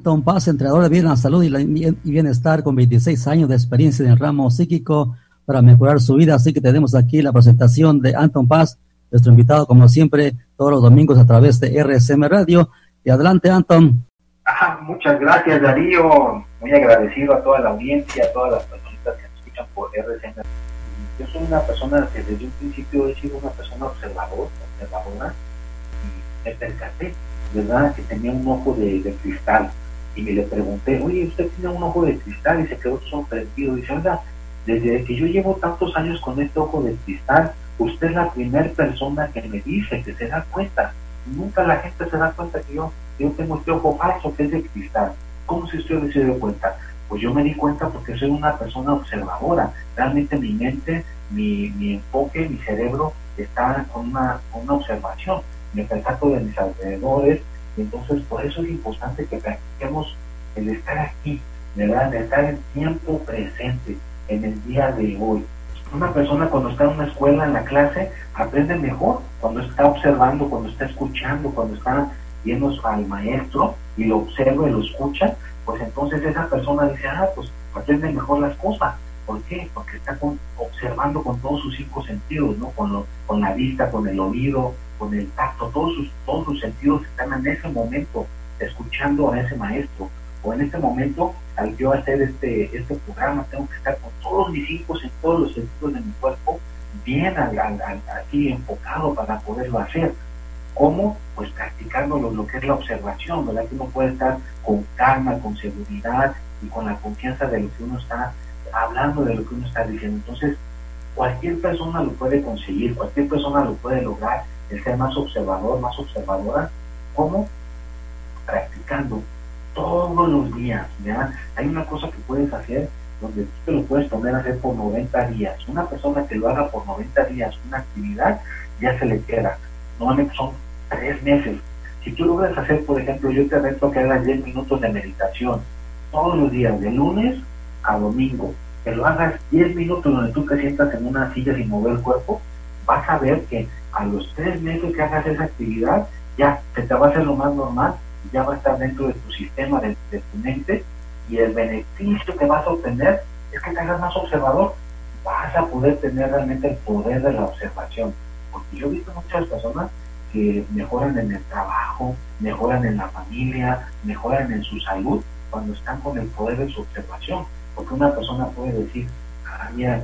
Anton Paz, entrenador de vida, salud y bienestar con 26 años de experiencia en el ramo psíquico para mejorar su vida. Así que tenemos aquí la presentación de Anton Paz, nuestro invitado como siempre todos los domingos a través de RSM Radio. Y adelante, Anton. Ah, muchas gracias, Darío. Muy agradecido a toda la audiencia, a todas las personas que nos escuchan por RSM. Yo soy una persona que desde un principio he sido una persona observador, observadora, y me percaté, ¿verdad?, que tenía un ojo de, de cristal y le pregunté, oye, usted tiene un ojo de cristal y se quedó sorprendido. Dice, oiga, desde que yo llevo tantos años con este ojo de cristal, usted es la primera persona que me dice que se da cuenta. Nunca la gente se da cuenta que yo, yo tengo este ojo falso que es de cristal. ¿Cómo si usted se dio cuenta? Pues yo me di cuenta porque soy una persona observadora. Realmente mi mente, mi, mi enfoque, mi cerebro está con una, con una observación. Me percato de mis alrededores, entonces, por eso es importante que practiquemos el estar aquí, ¿verdad? El estar en tiempo presente, en el día de hoy. Una persona cuando está en una escuela, en la clase, aprende mejor cuando está observando, cuando está escuchando, cuando está viendo al maestro y lo observa y lo escucha, pues entonces esa persona dice, ah, pues aprende mejor las cosas. ¿Por qué? Porque está observando con todos sus cinco sentidos, ¿no? Con, con la vista, con el oído, con el tacto, todos sus, todos sus sentidos están en ese momento escuchando a ese maestro. O en este momento, al yo hacer este, este programa, tengo que estar con todos mis cinco, en todos los sentidos de mi cuerpo, bien así enfocado para poderlo hacer. ¿Cómo? Pues practicando lo, que es la observación, ¿verdad? Que uno puede estar con calma, con seguridad y con la confianza de lo que uno está hablando, de lo que uno está diciendo. Entonces, cualquier persona lo puede conseguir, cualquier persona lo puede lograr el ser más observador, más observadora, ¿cómo? Practicando todos los días. Hay una cosa que puedes hacer donde tú te lo puedes poner a hacer por 90 días. Una persona que lo haga por 90 días, una actividad, ya se le queda. Normalmente son tres meses. Si tú logras hacer, por ejemplo, yo te reto que hagas 10 minutos de meditación todos los días, de lunes a domingo, que lo hagas 10 minutos donde tú te sientas en una silla sin mover el cuerpo, vas a ver que a los tres meses que hagas esa actividad, ya se te va a hacer lo más normal, ya va a estar dentro de tu sistema, de, tu mente, y el beneficio que vas a obtener es que te hagas más observador, vas a poder tener realmente el poder de la observación. Porque yo he visto muchas personas que mejoran en el trabajo, mejoran en la familia, mejoran en su salud cuando están con el poder de su observación. Porque una persona puede decir, ah, mira,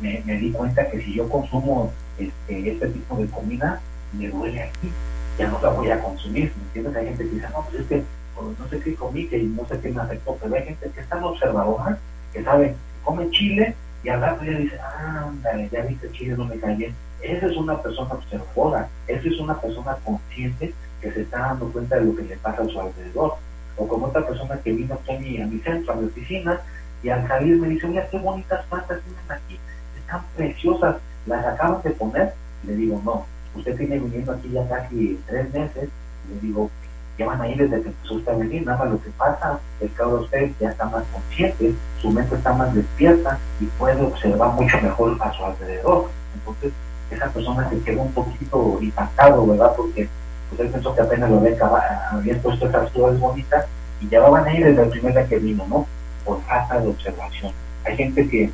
me, di cuenta que si yo consumo este, este tipo de comida me duele aquí, ya no la voy a consumir, ¿me entiendes? Hay gente que dice, no, pues es que no sé qué comí, que no sé qué me afectó, pero hay gente que es tan observadora que sabe, come chile y al rato ya dice, ándale, ya viste chile, no me bien. Esa es una persona observadora, esa es una persona consciente que se está dando cuenta de lo que le pasa a su alrededor. O como otra persona que vino a mi, a mi centro, a mi oficina, y al salir me dice, mira, qué bonitas plantas tienen aquí, están preciosas, las acaban de poner, le digo, no, usted tiene viniendo aquí ya casi tres meses, le digo, ya van a ir desde que empezó usted a venir, nada más lo que pasa es que ahora usted ya está más consciente, su mente está más despierta y puede observar mucho mejor a su alrededor. Entonces, esa persona se quedó un poquito impactado, ¿verdad? Porque pues él pensó que apenas lo había, había puesto esas flores bonitas y ya van a ir desde el primer día que vino, ¿no? Por falta de observación. Hay gente que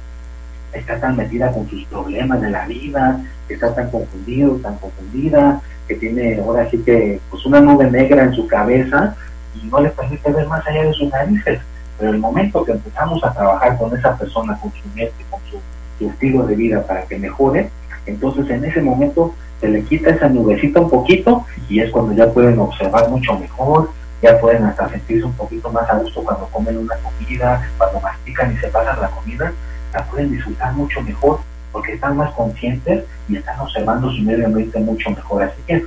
está tan metida con sus problemas de la vida, que está tan confundido, tan confundida, que tiene ahora sí que pues una nube negra en su cabeza y no le permite ver más allá de sus narices. Pero el momento que empezamos a trabajar con esa persona, con su mente, con su, estilo de vida para que mejore, entonces en ese momento se le quita esa nubecita un poquito y es cuando ya pueden observar mucho mejor, ya pueden hasta sentirse un poquito más a gusto cuando comen una comida, cuando mastican y se pasan la comida, la pueden disfrutar mucho mejor porque están más conscientes y están observando su medio ambiente mucho mejor. Así que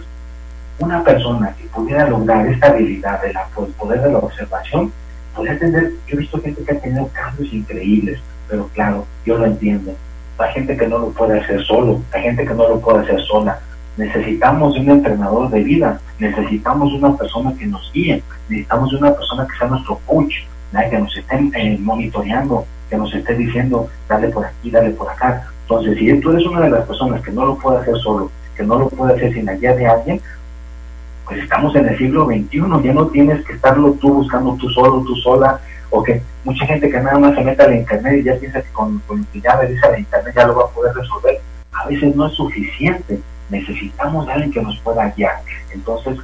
una persona que pudiera lograr esta habilidad del poder de la observación, podría tener, yo he visto gente que ha tenido cambios increíbles, pero claro, yo lo entiendo. Hay gente que no lo puede hacer solo, hay gente que no lo puede hacer sola. Necesitamos de un entrenador de vida, necesitamos de una persona que nos guíe, necesitamos de una persona que sea nuestro coach, que nos esté eh, monitoreando, que nos esté diciendo, dale por aquí, dale por acá. Entonces, si tú eres una de las personas que no lo puede hacer solo, que no lo puede hacer sin la guía de alguien, pues estamos en el siglo XXI, ya no tienes que estarlo tú buscando tú solo, tú sola, o que mucha gente que nada más se mete al internet y ya piensa que con, con que ya le dice al internet ya lo va a poder resolver. A veces no es suficiente, necesitamos de alguien que nos pueda guiar. Entonces,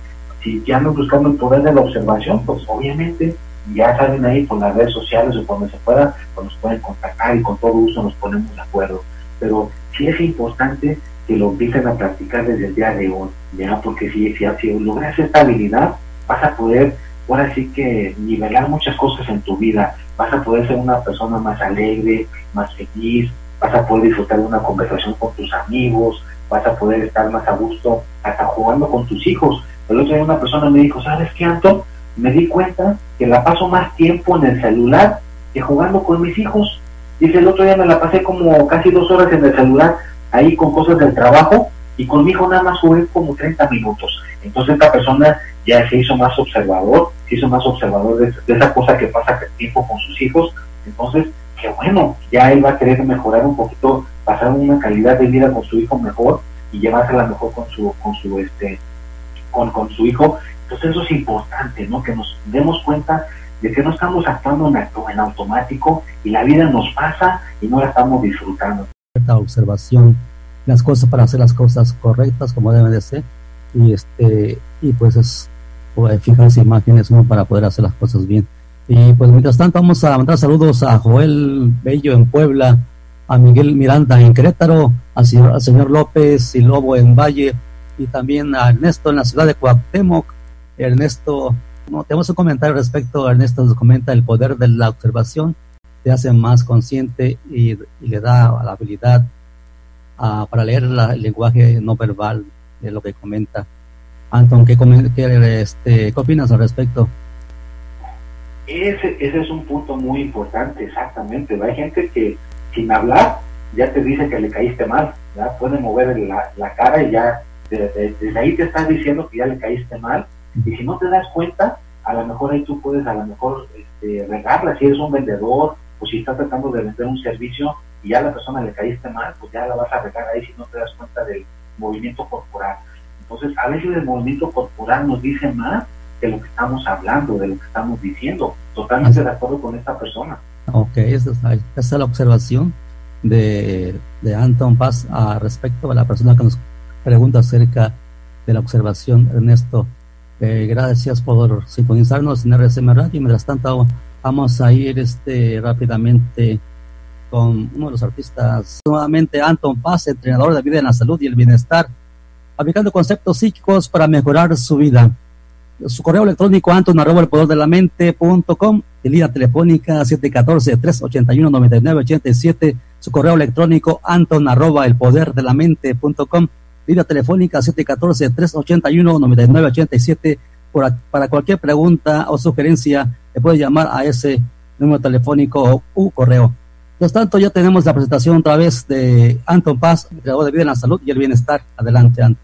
si ya no buscando el poder de la observación, pues obviamente ya saben ahí por las redes sociales o cuando se pueda, pues nos pueden contactar y con todo gusto nos ponemos de acuerdo. Pero sí es importante que lo empiecen a practicar desde el día de hoy, ¿ya? Porque si, si, si logras esta habilidad, vas a poder, ahora sí que nivelar muchas cosas en tu vida, vas a poder ser una persona más alegre, más feliz, vas a poder disfrutar de una conversación con tus amigos, vas a poder estar más a gusto hasta jugando con tus hijos. El otro día una persona me dijo, ¿sabes qué, Anto? Me di cuenta que la paso más tiempo en el celular que jugando con mis hijos. Dice, el otro día me la pasé como casi dos horas en el celular ahí con cosas del trabajo y con mi hijo nada más jugué como 30 minutos. Entonces esta persona ya se hizo más observador, se hizo más observador de, esa cosa que pasa el tiempo con sus hijos. Entonces, qué bueno, ya él va a querer mejorar un poquito, pasar una calidad de vida con su hijo mejor y llevársela mejor con su, con su este, con, con su hijo. Entonces eso es importante, ¿no? Que nos demos cuenta de que no estamos actuando en, automático y la vida nos pasa y no la estamos disfrutando observación las cosas para hacer las cosas correctas como deben de ser y este y pues es pues, fijarse imágenes uno para poder hacer las cosas bien y pues mientras tanto vamos a mandar saludos a Joel Bello en Puebla a Miguel Miranda en Querétaro al señor, al señor López y Lobo en Valle y también a Ernesto en la ciudad de Cuauhtémoc Ernesto no, tenemos un comentario respecto Ernesto nos comenta el poder de la observación te hace más consciente y, le da la habilidad para leer el lenguaje no verbal de lo que comenta. Anton, ¿qué, qué, este, ¿qué opinas al respecto? Ese, ese es un punto muy importante, exactamente. Hay gente que sin hablar ya te dice que le caíste mal, puede mover la, la cara y ya desde, ahí te están diciendo que ya le caíste mal. Y si no te das cuenta, a lo mejor ahí tú puedes a lo mejor este, regarla, si eres un vendedor pues si estás tratando de vender un servicio y ya a la persona le caíste mal, pues ya la vas a regar ahí si no te das cuenta del movimiento corporal. Entonces, a veces el movimiento corporal nos dice más de lo que estamos hablando, de lo que estamos diciendo. Totalmente de acuerdo con esta persona. Ok, esa es, la observación de, de Anton Paz a respecto a la persona que nos pregunta acerca de la observación, Ernesto. Eh, gracias por sintonizarnos en RCM Radio. Mientras tanto, Vamos a ir este rápidamente con uno de los artistas, nuevamente Anton Paz, entrenador de vida en la salud y el bienestar, aplicando conceptos psíquicos para mejorar su vida. Su correo electrónico anton arroba el poder de la mente.com y línea telefónica 714-381-9987. Su correo electrónico anton arroba el poder de la mente.com, línea telefónica 714-381-9987 para cualquier pregunta o sugerencia, le puede llamar a ese número telefónico o correo. Por tanto, ya tenemos la presentación otra vez de Anton Paz, creador de vida en la salud y el bienestar. Adelante, Anton.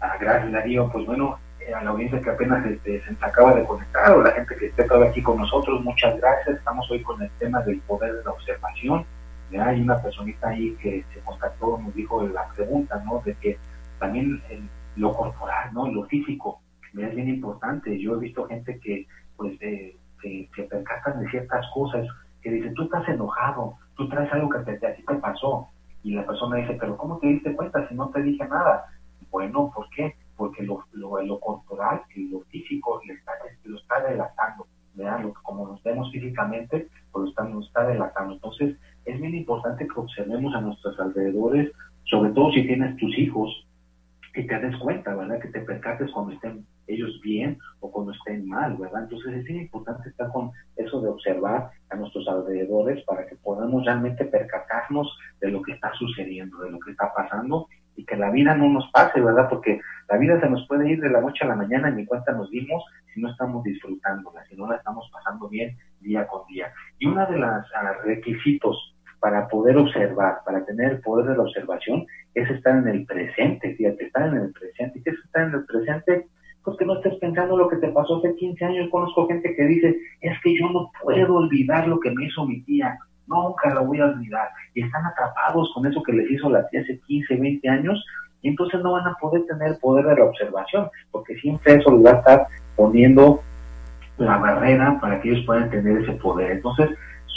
Ah, gracias, Darío. Pues bueno, eh, a la audiencia que apenas este, se acaba de conectar o la gente que esté todavía aquí con nosotros, muchas gracias. Estamos hoy con el tema del poder de la observación. Hay una personita ahí que se contactó, nos dijo la pregunta, ¿no? De que también lo corporal, ¿no? Lo físico es bien importante. Yo he visto gente que pues eh, se, percatan de ciertas cosas, que dicen, tú estás enojado, tú traes algo que te, a ti te pasó. Y la persona dice, pero ¿cómo te diste cuenta si no te dije nada? Bueno, ¿por qué? Porque lo, lo, lo corporal y lo físico lo está, lo está delatando. Como nos vemos físicamente, pues lo está, está delatando. Entonces, es bien importante que observemos a nuestros alrededores, sobre todo si tienes tus hijos, que te des cuenta, ¿verdad? Que te percates cuando estén ellos bien o cuando estén mal, ¿verdad? Entonces es importante estar con eso de observar a nuestros alrededores para que podamos realmente percatarnos de lo que está sucediendo, de lo que está pasando y que la vida no nos pase, ¿verdad? Porque la vida se nos puede ir de la noche a la mañana, ni cuenta nos dimos si no estamos disfrutándola, si no la estamos pasando bien día con día. Y uno de los ah, requisitos para poder observar, para tener el poder de la observación, es estar en el presente, fíjate, estar en el presente. ¿Y qué es estar en el presente? Pues que no estés pensando lo que te pasó hace 15 años. Conozco gente que dice, es que yo no puedo olvidar lo que me hizo mi tía, nunca lo voy a olvidar. Y están atrapados con eso que les hizo la tía hace 15, 20 años, y entonces no van a poder tener poder de la observación, porque siempre eso les va a estar poniendo la barrera para que ellos puedan tener ese poder. Entonces,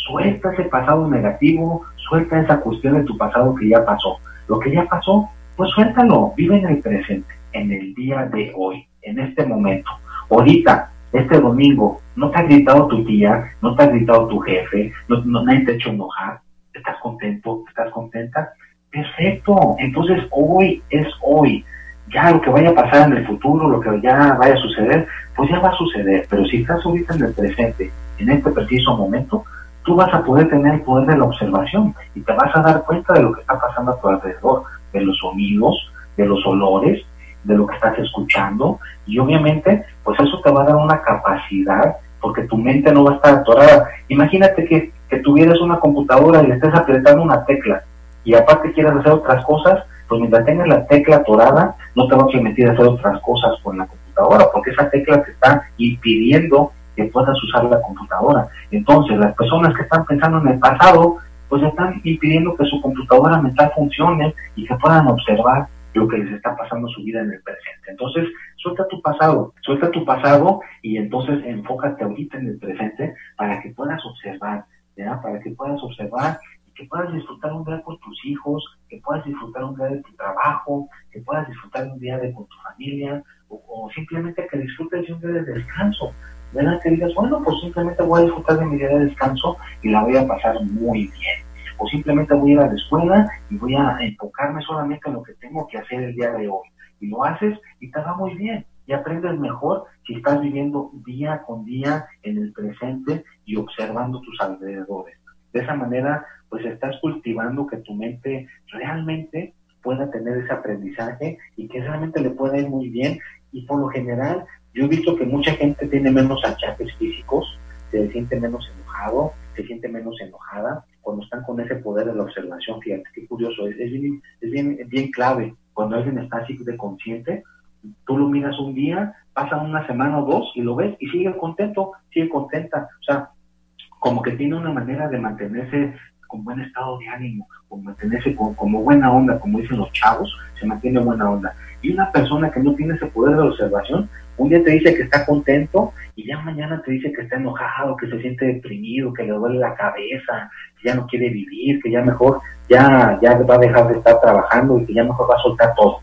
suelta ese pasado negativo, suelta esa cuestión de tu pasado que ya pasó. Lo que ya pasó, pues suéltalo, vive en el presente, en el día de hoy, en este momento. Ahorita, este domingo, no te ha gritado tu tía, no te ha gritado tu jefe, no, no nadie te ha hecho enojar, estás contento, estás contenta. Perfecto, entonces hoy es hoy. Ya lo que vaya a pasar en el futuro, lo que ya vaya a suceder, pues ya va a suceder. Pero si estás ahorita en el presente, en este preciso momento, tú vas a poder tener el poder de la observación y te vas a dar cuenta de lo que está pasando a tu alrededor, de los sonidos, de los olores, de lo que estás escuchando y obviamente pues eso te va a dar una capacidad porque tu mente no va a estar atorada. Imagínate que, que tuvieras una computadora y le estés apretando una tecla y aparte quieras hacer otras cosas, pues mientras tengas la tecla atorada no te va a permitir hacer otras cosas con la computadora porque esa tecla te está impidiendo que puedas usar la computadora. Entonces, las personas que están pensando en el pasado, pues están impidiendo que su computadora mental funcione y que puedan observar lo que les está pasando su vida en el presente. Entonces, suelta tu pasado, suelta tu pasado y entonces enfócate ahorita en el presente para que puedas observar. Para que puedas observar y que puedas disfrutar un día con tus hijos, que puedas disfrutar un día de tu trabajo, que puedas disfrutar un día de con tu familia o, simplemente que disfrutes un día de descanso. ¿Verdad? Que digas, bueno, pues simplemente voy a disfrutar de mi día de descanso y la voy a pasar muy bien. O simplemente voy a ir a la escuela y voy a enfocarme solamente en lo que tengo que hacer el día de hoy. Y lo haces y te va muy bien. Y aprendes mejor si estás viviendo día con día en el presente y observando tus alrededores. De esa manera, pues estás cultivando que tu mente realmente pueda tener ese aprendizaje y que realmente le pueda ir muy bien. Y por lo general, yo he visto que mucha gente tiene menos achaques físicos, se siente menos enojado, se siente menos enojada cuando están con ese poder de la observación. Fíjate qué curioso, es, es, bien, es bien, bien clave. Cuando alguien está así de consciente, tú lo miras un día, pasa una semana o dos y lo ves y sigue contento, sigue contenta. O sea, como que tiene una manera de mantenerse con buen estado de ánimo, con mantenerse con, como buena onda, como dicen los chavos, se mantiene buena onda. Y una persona que no tiene ese poder de observación, un día te dice que está contento y ya mañana te dice que está enojado, que se siente deprimido, que le duele la cabeza, que ya no quiere vivir, que ya mejor ya, ya va a dejar de estar trabajando y que ya mejor va a soltar todo.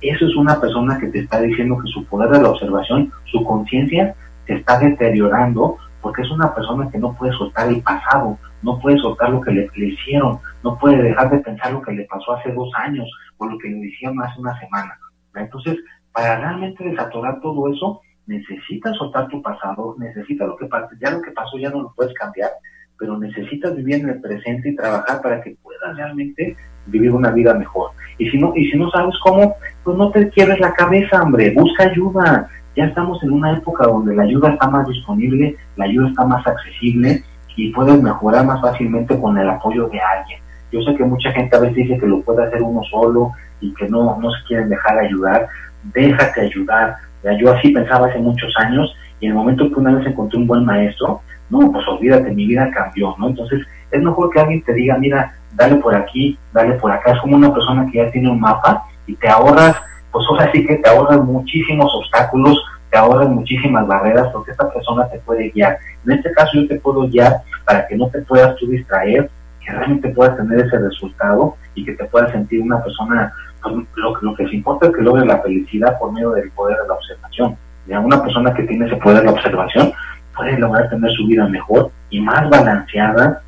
Eso es una persona que te está diciendo que su poder de la observación, su conciencia, se está deteriorando porque es una persona que no puede soltar el pasado, no puede soltar lo que le, hicieron, no puede dejar de pensar lo que le pasó hace dos años o lo que le hicieron hace una semana. Entonces, para realmente desatorar todo eso, necesitas soltar tu pasado, necesitas lo que pasó, ya lo que pasó ya no lo puedes cambiar, pero necesitas vivir en el presente y trabajar para que puedas realmente vivir una vida mejor. Y si no, y si no sabes cómo, pues no te quiebres la cabeza, hombre, busca ayuda. Ya estamos en una época donde la ayuda está más disponible, la ayuda está más accesible y puedes mejorar más fácilmente con el apoyo de alguien. Yo sé que mucha gente a veces dice que lo puede hacer uno solo y que no, no se quieren dejar ayudar, déjate ayudar. Yo así pensaba hace muchos años y en el momento que una vez encontré un buen maestro, no, pues olvídate, mi vida cambió, ¿no? Entonces es mejor que alguien te diga, mira, dale por aquí, dale por acá. Es como una persona que ya tiene un mapa y te ahorras, pues ahora sí que te ahorras muchísimos obstáculos, te ahorras muchísimas barreras porque esta persona te puede guiar. En este caso yo te puedo guiar para que no te puedas tú distraer, que realmente puedas tener ese resultado y que te puedas sentir una persona pues, lo, lo, que se importa es que logre la felicidad por medio del poder de la observación. Ya una persona que tiene ese poder de la observación puede lograr tener su vida mejor y más balanceada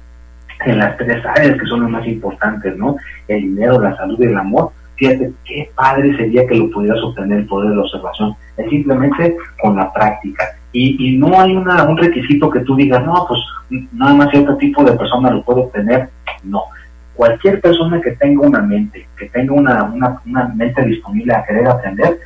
en las tres áreas que son las más importantes, ¿no? El dinero, la salud y el amor. Fíjate, qué padre sería que lo pudieras obtener el poder de la observación. Es simplemente con la práctica. Y, y no hay una, un requisito que tú digas, no, pues nada más cierto tipo de persona lo puede obtener. No cualquier persona que tenga una mente, que tenga una, una, una mente disponible a querer aprender,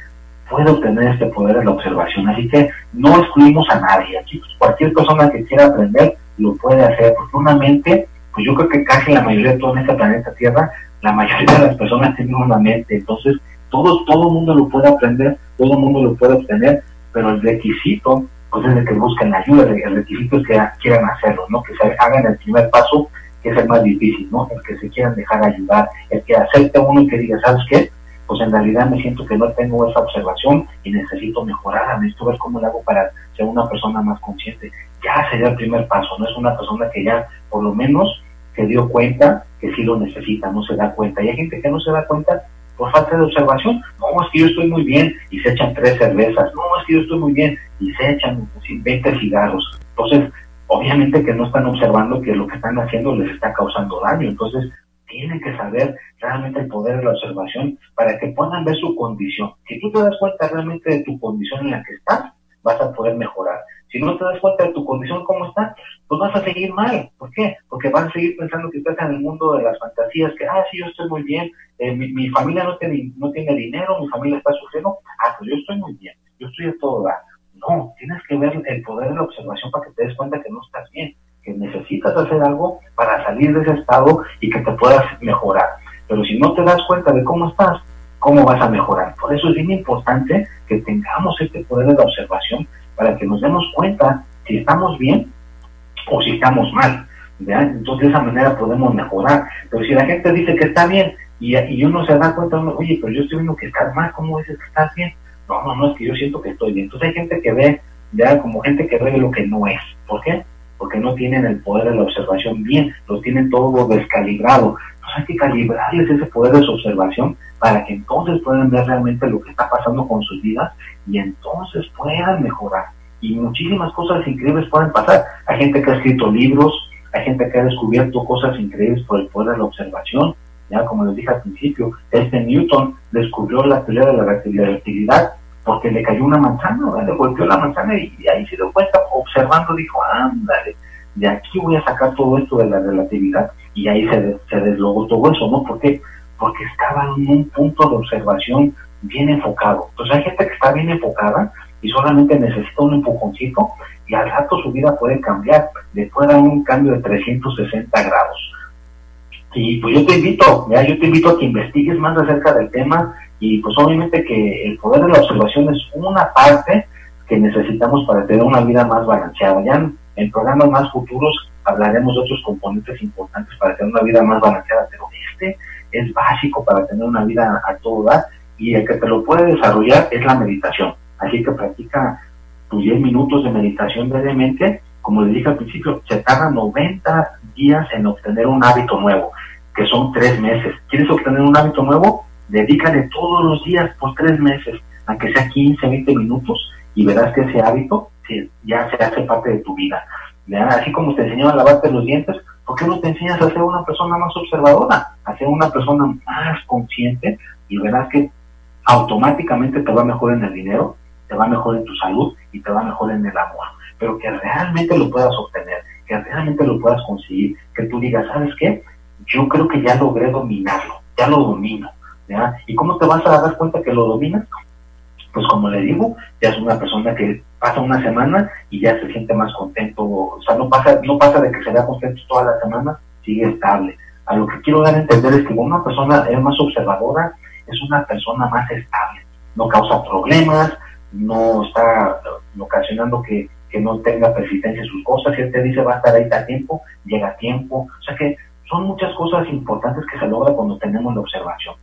puede obtener este poder de la observación. Así que no excluimos a nadie. Aquí pues, cualquier persona que quiera aprender lo puede hacer, porque una mente, pues yo creo que casi la mayoría de todo en este planeta Tierra, la mayoría de las personas tienen una mente. Entonces, todo, todo mundo lo puede aprender, todo el mundo lo puede obtener, pero el requisito pues es el que busquen ayuda, el requisito es que quieran hacerlo, ¿no? Que se hagan el primer paso, que es el más difícil, ¿no? El que se quieran dejar ayudar, el que acepte uno y que diga, ¿sabes qué? pues en realidad me siento que no tengo esa observación y necesito mejorar, necesito ver cómo lo hago para ser una persona más consciente. Ya sería el primer paso, no es una persona que ya por lo menos se dio cuenta que sí lo necesita, no se da cuenta. Y hay gente que no se da cuenta por falta de observación. No, es que yo estoy muy bien y se echan tres cervezas. No, es que yo estoy muy bien y se echan 20 cigarros. Entonces, obviamente que no están observando que lo que están haciendo les está causando daño. Entonces, tienen que saber realmente el poder de la observación para que puedan ver su condición. Si tú te das cuenta realmente de tu condición en la que estás, vas a poder mejorar. Si no te das cuenta de tu condición como está, pues vas a seguir mal. ¿Por qué? Porque vas a seguir pensando que estás en el mundo de las fantasías, que, ah, sí, yo estoy muy bien, eh, mi, familia no tiene, no tiene dinero, mi familia está sufriendo, ah, pues yo estoy muy bien, yo estoy de todo dar. No, tienes que ver el poder de la observación para que te des cuenta que no estás bien que necesitas hacer algo para salir de ese estado y que te puedas mejorar. Pero si no te das cuenta de cómo estás, ¿cómo vas a mejorar? Por eso es bien importante que tengamos este poder de la observación para que nos demos cuenta si estamos bien o si estamos mal. Entonces de esa manera podemos mejorar. Pero si la gente dice que está bien y, y uno se da cuenta, oye, pero yo estoy viendo que estás mal, ¿cómo dices que estás bien? No, no, no, es que yo siento que estoy bien. Entonces hay gente que ve, ya como gente que ve lo que no es. ¿Por qué? Porque no tienen el poder de la observación bien, lo tienen todo descalibrado. Entonces hay que calibrarles ese poder de su observación para que entonces puedan ver realmente lo que está pasando con sus vidas y entonces puedan mejorar. Y muchísimas cosas increíbles pueden pasar. Hay gente que ha escrito libros, hay gente que ha descubierto cosas increíbles por el poder de la observación. Ya como les dije al principio, este Newton descubrió la teoría de la relatividad porque le cayó una manzana, le golpeó la manzana y, ahí se dio cuenta, observando, dijo, ándale, de aquí voy a sacar todo esto de la relatividad y ahí se, se deslogó todo eso, ¿no? ¿Por? Porque estaba en un punto de observación bien enfocado. Entonces hay gente que está bien enfocada y solamente necesita un empujoncito y al rato su vida puede cambiar, le puede dar un cambio de 360 grados. Y pues yo te invito, ya yo te invito a que investigues más acerca del tema, y pues obviamente que el poder de la observación es una parte que necesitamos para tener una vida más balanceada. Ya en, programas más futuros hablaremos de otros componentes importantes para tener una vida más balanceada, pero este es básico para tener una vida a todo dar y el que te lo puede desarrollar es la meditación. Así que practica tus 10 minutos de meditación brevemente. Como les dije al principio, se tarda 90 días en obtener un hábito nuevo, que son 3 meses. ¿Quieres obtener un hábito nuevo? Dedícale todos los días por tres meses, aunque sea 15, 20 minutos, y verás que ese hábito ya se hace parte de tu vida. Así como te enseñaron a lavarte los dientes, ¿por qué no te enseñas a ser una persona más observadora, a ser una persona más consciente y verás que automáticamente te va mejor en el dinero, te va mejor en tu salud y te va mejor en el amor? Pero que realmente lo puedas obtener, que realmente lo puedas conseguir, que tú digas, ¿sabes qué? Yo creo que ya logré dominarlo, ya lo domino ¿Y cómo te vas a dar cuenta que lo dominas? Pues como le digo, ya es una persona que pasa una semana y ya se siente más contento, o sea, no pasa, no pasa de que se vea contento toda la semana, sigue estable. A lo que quiero dar a entender es que una persona es más observadora, es una persona más estable, no causa problemas, no está ocasionando que, que no tenga persistencia en sus cosas, si él te dice va a estar ahí a tiempo, llega a tiempo, o sea que son muchas cosas importantes que se logra cuando tenemos la observación.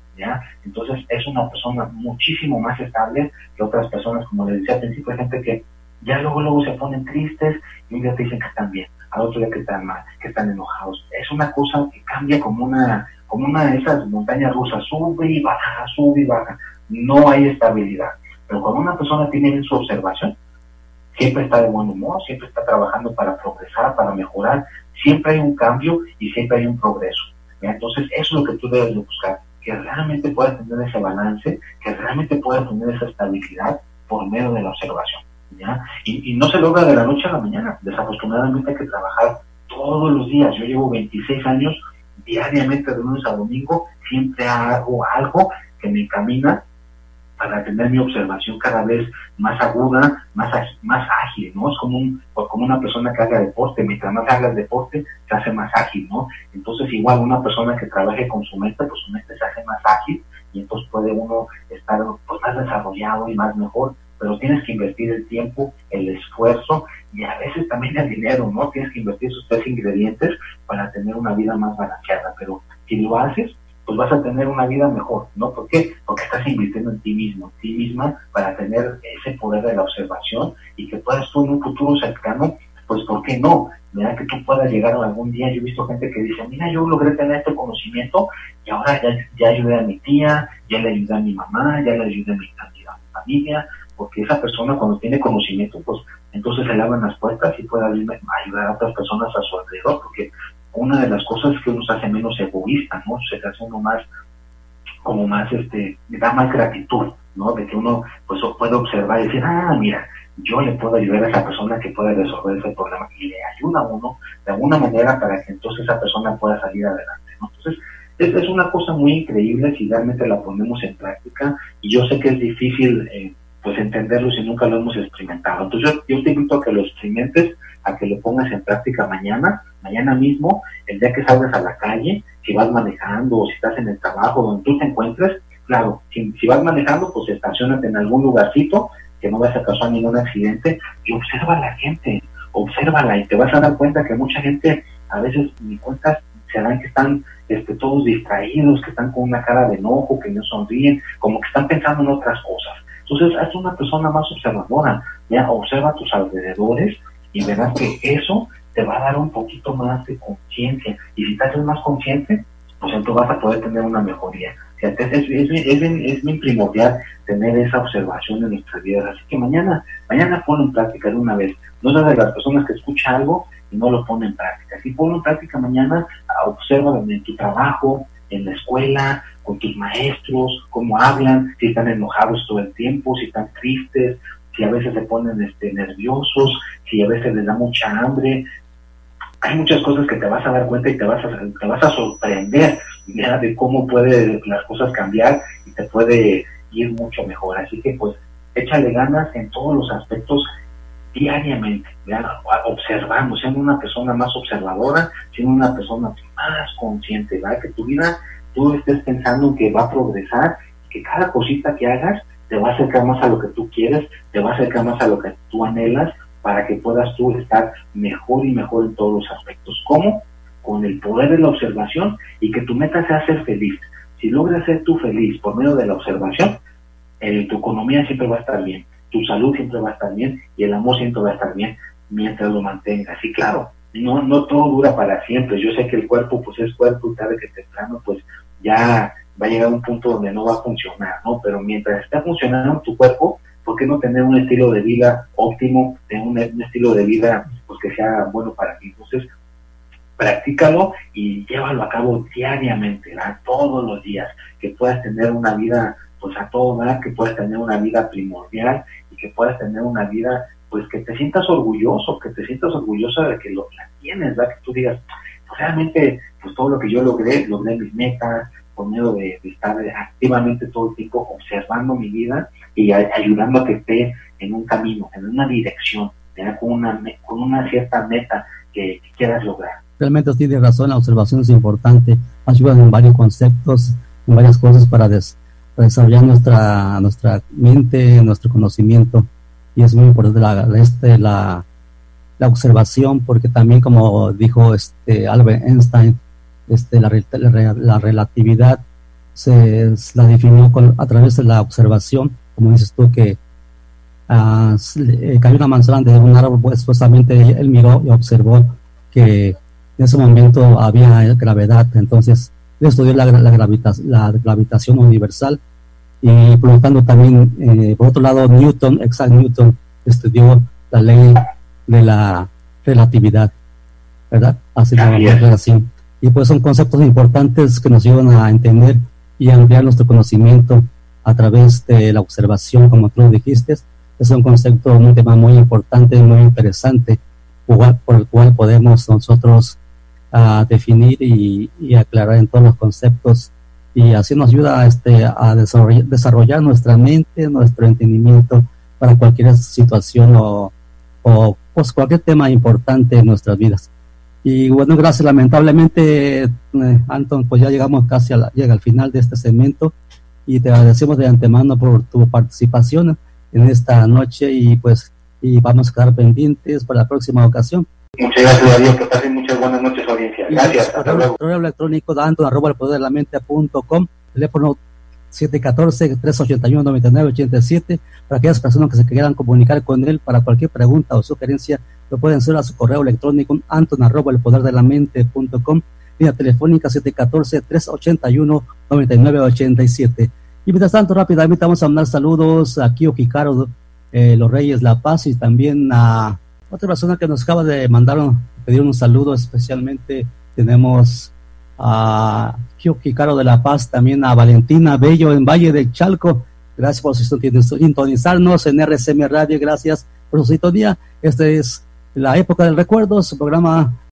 Entonces es una persona muchísimo más estable que otras personas, como les decía al principio, hay gente que ya luego, luego se ponen tristes y un día te dicen que están bien, al otro día que están mal, que están enojados. Es una cosa que cambia como una, como una de esas montañas rusas, sube y baja, sube y baja. No hay estabilidad. Pero cuando una persona tiene su observación, siempre está de buen humor, siempre está trabajando para progresar, para mejorar, siempre hay un cambio y siempre hay un progreso. Entonces, eso es lo que tú debes de buscar que realmente pueda tener ese balance, que realmente pueda tener esa estabilidad por medio de la observación. ¿ya? Y, no se logra de la noche a la mañana. Desafortunadamente hay que trabajar todos los días. Yo llevo 26 años diariamente de lunes a domingo, siempre hago algo que me encamina para tener mi observación cada vez más aguda, más, más ágil, ¿no? Es como, un, como una persona que haga deporte, mientras más hagas deporte, se hace más ágil, ¿no? Entonces igual una persona que trabaje con su mente, pues su mente se hace más ágil y entonces puede uno estar pues, más desarrollado y más mejor, pero tienes que invertir el tiempo, el esfuerzo y a veces también el dinero, ¿no? Tienes que invertir esos tres ingredientes para tener una vida más balanceada, pero si lo haces, pues vas a tener una vida mejor, ¿no? ¿Por qué? Porque estás invirtiendo en ti mismo, en ti misma, para tener ese poder de la observación y que puedas tú en un futuro cercano, pues ¿por qué no? Mira que tú puedas llegar algún día, yo he visto gente que dice, mira, yo logré tener este conocimiento y ahora ya, ya ayudé a mi tía, ya le ayudé a mi mamá, ya le ayudé a mi, a mi familia, porque esa persona cuando tiene conocimiento, pues entonces se le abren las puertas y puede ayudar a otras personas a su alrededor, porque una de las cosas que uno se hace menos egoísta, ¿no? Se hace uno más, como más, este, da más gratitud, ¿no? De que uno, pues, puede observar y decir, ah, mira, yo le puedo ayudar a esa persona que puede resolver ese problema y le ayuda a uno de alguna manera para que entonces esa persona pueda salir adelante, ¿no? Entonces, es, es una cosa muy increíble si realmente la ponemos en práctica y yo sé que es difícil, eh, pues, entenderlo si nunca lo hemos experimentado. Entonces, yo, te invito a que lo experimentes, a que lo pongas en práctica mañana, mañana mismo, el día que salgas a la calle, si vas manejando o si estás en el trabajo, donde tú te encuentres, claro, si, vas manejando, pues estacionate en algún lugarcito, que no vayas a causar ningún accidente, y observa a la gente, obsérvala y te vas a dar cuenta que mucha gente a veces ni cuentas se dan que están este, todos distraídos, que están con una cara de enojo, que no sonríen, como que están pensando en otras cosas. Entonces, haz una persona más observadora, ya observa tus alrededores y verás que eso te va a dar un poquito más de conciencia. Y si te haces más consciente, pues entonces vas a poder tener una mejoría. es, es, es, muy primordial tener esa observación en nuestras vidas. Así que mañana, mañana ponlo en práctica de una vez. No seas de las personas que escucha algo y no lo pone en práctica. Si ponlo en práctica mañana, observa en tu trabajo, en la escuela, con tus maestros, cómo hablan, si están enojados todo el tiempo, si están tristes, si a veces se ponen este, nerviosos, si a veces les da mucha hambre. Hay muchas cosas que te vas a dar cuenta y te vas a, te vas a sorprender de cómo pueden las cosas cambiar y te puede ir mucho mejor. Así que pues échale ganas en todos los aspectos diariamente, observando, siendo una persona más observadora, siendo una persona más consciente, ¿verdad? que tu vida tú estés pensando que va a progresar, que cada cosita que hagas te va a acercar más a lo que tú quieres, te va a acercar más a lo que tú anhelas para que puedas tú estar mejor y mejor en todos los aspectos. ¿Cómo? Con el poder de la observación y que tu meta sea ser feliz. Si logras ser tú feliz por medio de la observación, eh, tu economía siempre va a estar bien, tu salud siempre va a estar bien y el amor siempre va a estar bien mientras lo mantengas. Y claro, no, no todo dura para siempre. Yo sé que el cuerpo pues es cuerpo y tarde que temprano pues ya va a llegar un punto donde no va a funcionar, ¿no? Pero mientras está funcionando tu cuerpo, ¿por qué no tener un estilo de vida óptimo, tener un, estilo de vida pues, que sea bueno para ti? Entonces, practícalo y llévalo a cabo diariamente, ¿verdad? todos los días, que puedas tener una vida pues a todo dar, que puedas tener una vida primordial que puedas tener una vida pues que te sientas orgulloso, que te sientas orgullosa de que lo la tienes, ¿verdad? que tú digas, pues, realmente pues todo lo que yo logré, logré mis metas, por medio de, estar activamente todo el tiempo observando mi vida y ayudando a que esté en un camino, en una dirección, con una, con una cierta meta que, quieras lograr. Realmente tiene razón, la observación es importante, ayuda en varios conceptos, en varias cosas para, desarrollar nuestra, nuestra mente, nuestro conocimiento. Y es muy importante la, este, la, la observación porque también como dijo este Albert Einstein este, la, la, relatividad se la definió a través de la observación, como dices tú, que uh, cayó una manzana de un árbol, pues supuestamente él miró y observó que en ese momento había gravedad, entonces estudió la, la, la gravitación universal y por lo tanto también, eh, por otro lado, Newton, Isaac Newton, estudió la ley de la relatividad, ¿verdad? Así, así y pues son conceptos importantes que nos ayudan a entender y a ampliar nuestro conocimiento a través de la observación, como tú dijiste. Es un concepto, un tema muy importante, muy interesante, por el cual podemos nosotros a definir y, aclarar en todos los conceptos y así nos ayuda este, a desarrollar, nuestra mente, nuestro entendimiento para cualquier situación o, o pues, cualquier tema importante en nuestras vidas. Y bueno, gracias. Lamentablemente, eh, Anton, pues ya llegamos casi a llega al final de este segmento y te agradecemos de antemano por tu participación en esta noche y pues y vamos a quedar pendientes para la próxima ocasión. Muchas gracias, Darío. Que pasen muchas buenas noches, audiencia. Gracias. Hasta luego. Correo electrónico Anton, arroba el poder de la mente punto com, teléfono 714-381-9987 para aquellas personas que se quieran comunicar con él para cualquier pregunta o sugerencia lo pueden hacer a su correo electrónico anton arroba el poder de la mente punto com línea telefónica 714-381-9987 y mientras tanto rápidamente vamos a mandar saludos a Kio Kikaro eh, Los Reyes La Paz y también a otra persona que nos acaba de mandar pedir un saludo especialmente tenemos a Kioki Caro de La Paz, también a Valentina Bello en Valle del Chalco. Gracias por sintonizarnos en RCM Radio, gracias por su sintonía. Esta es la época del recuerdo, su programa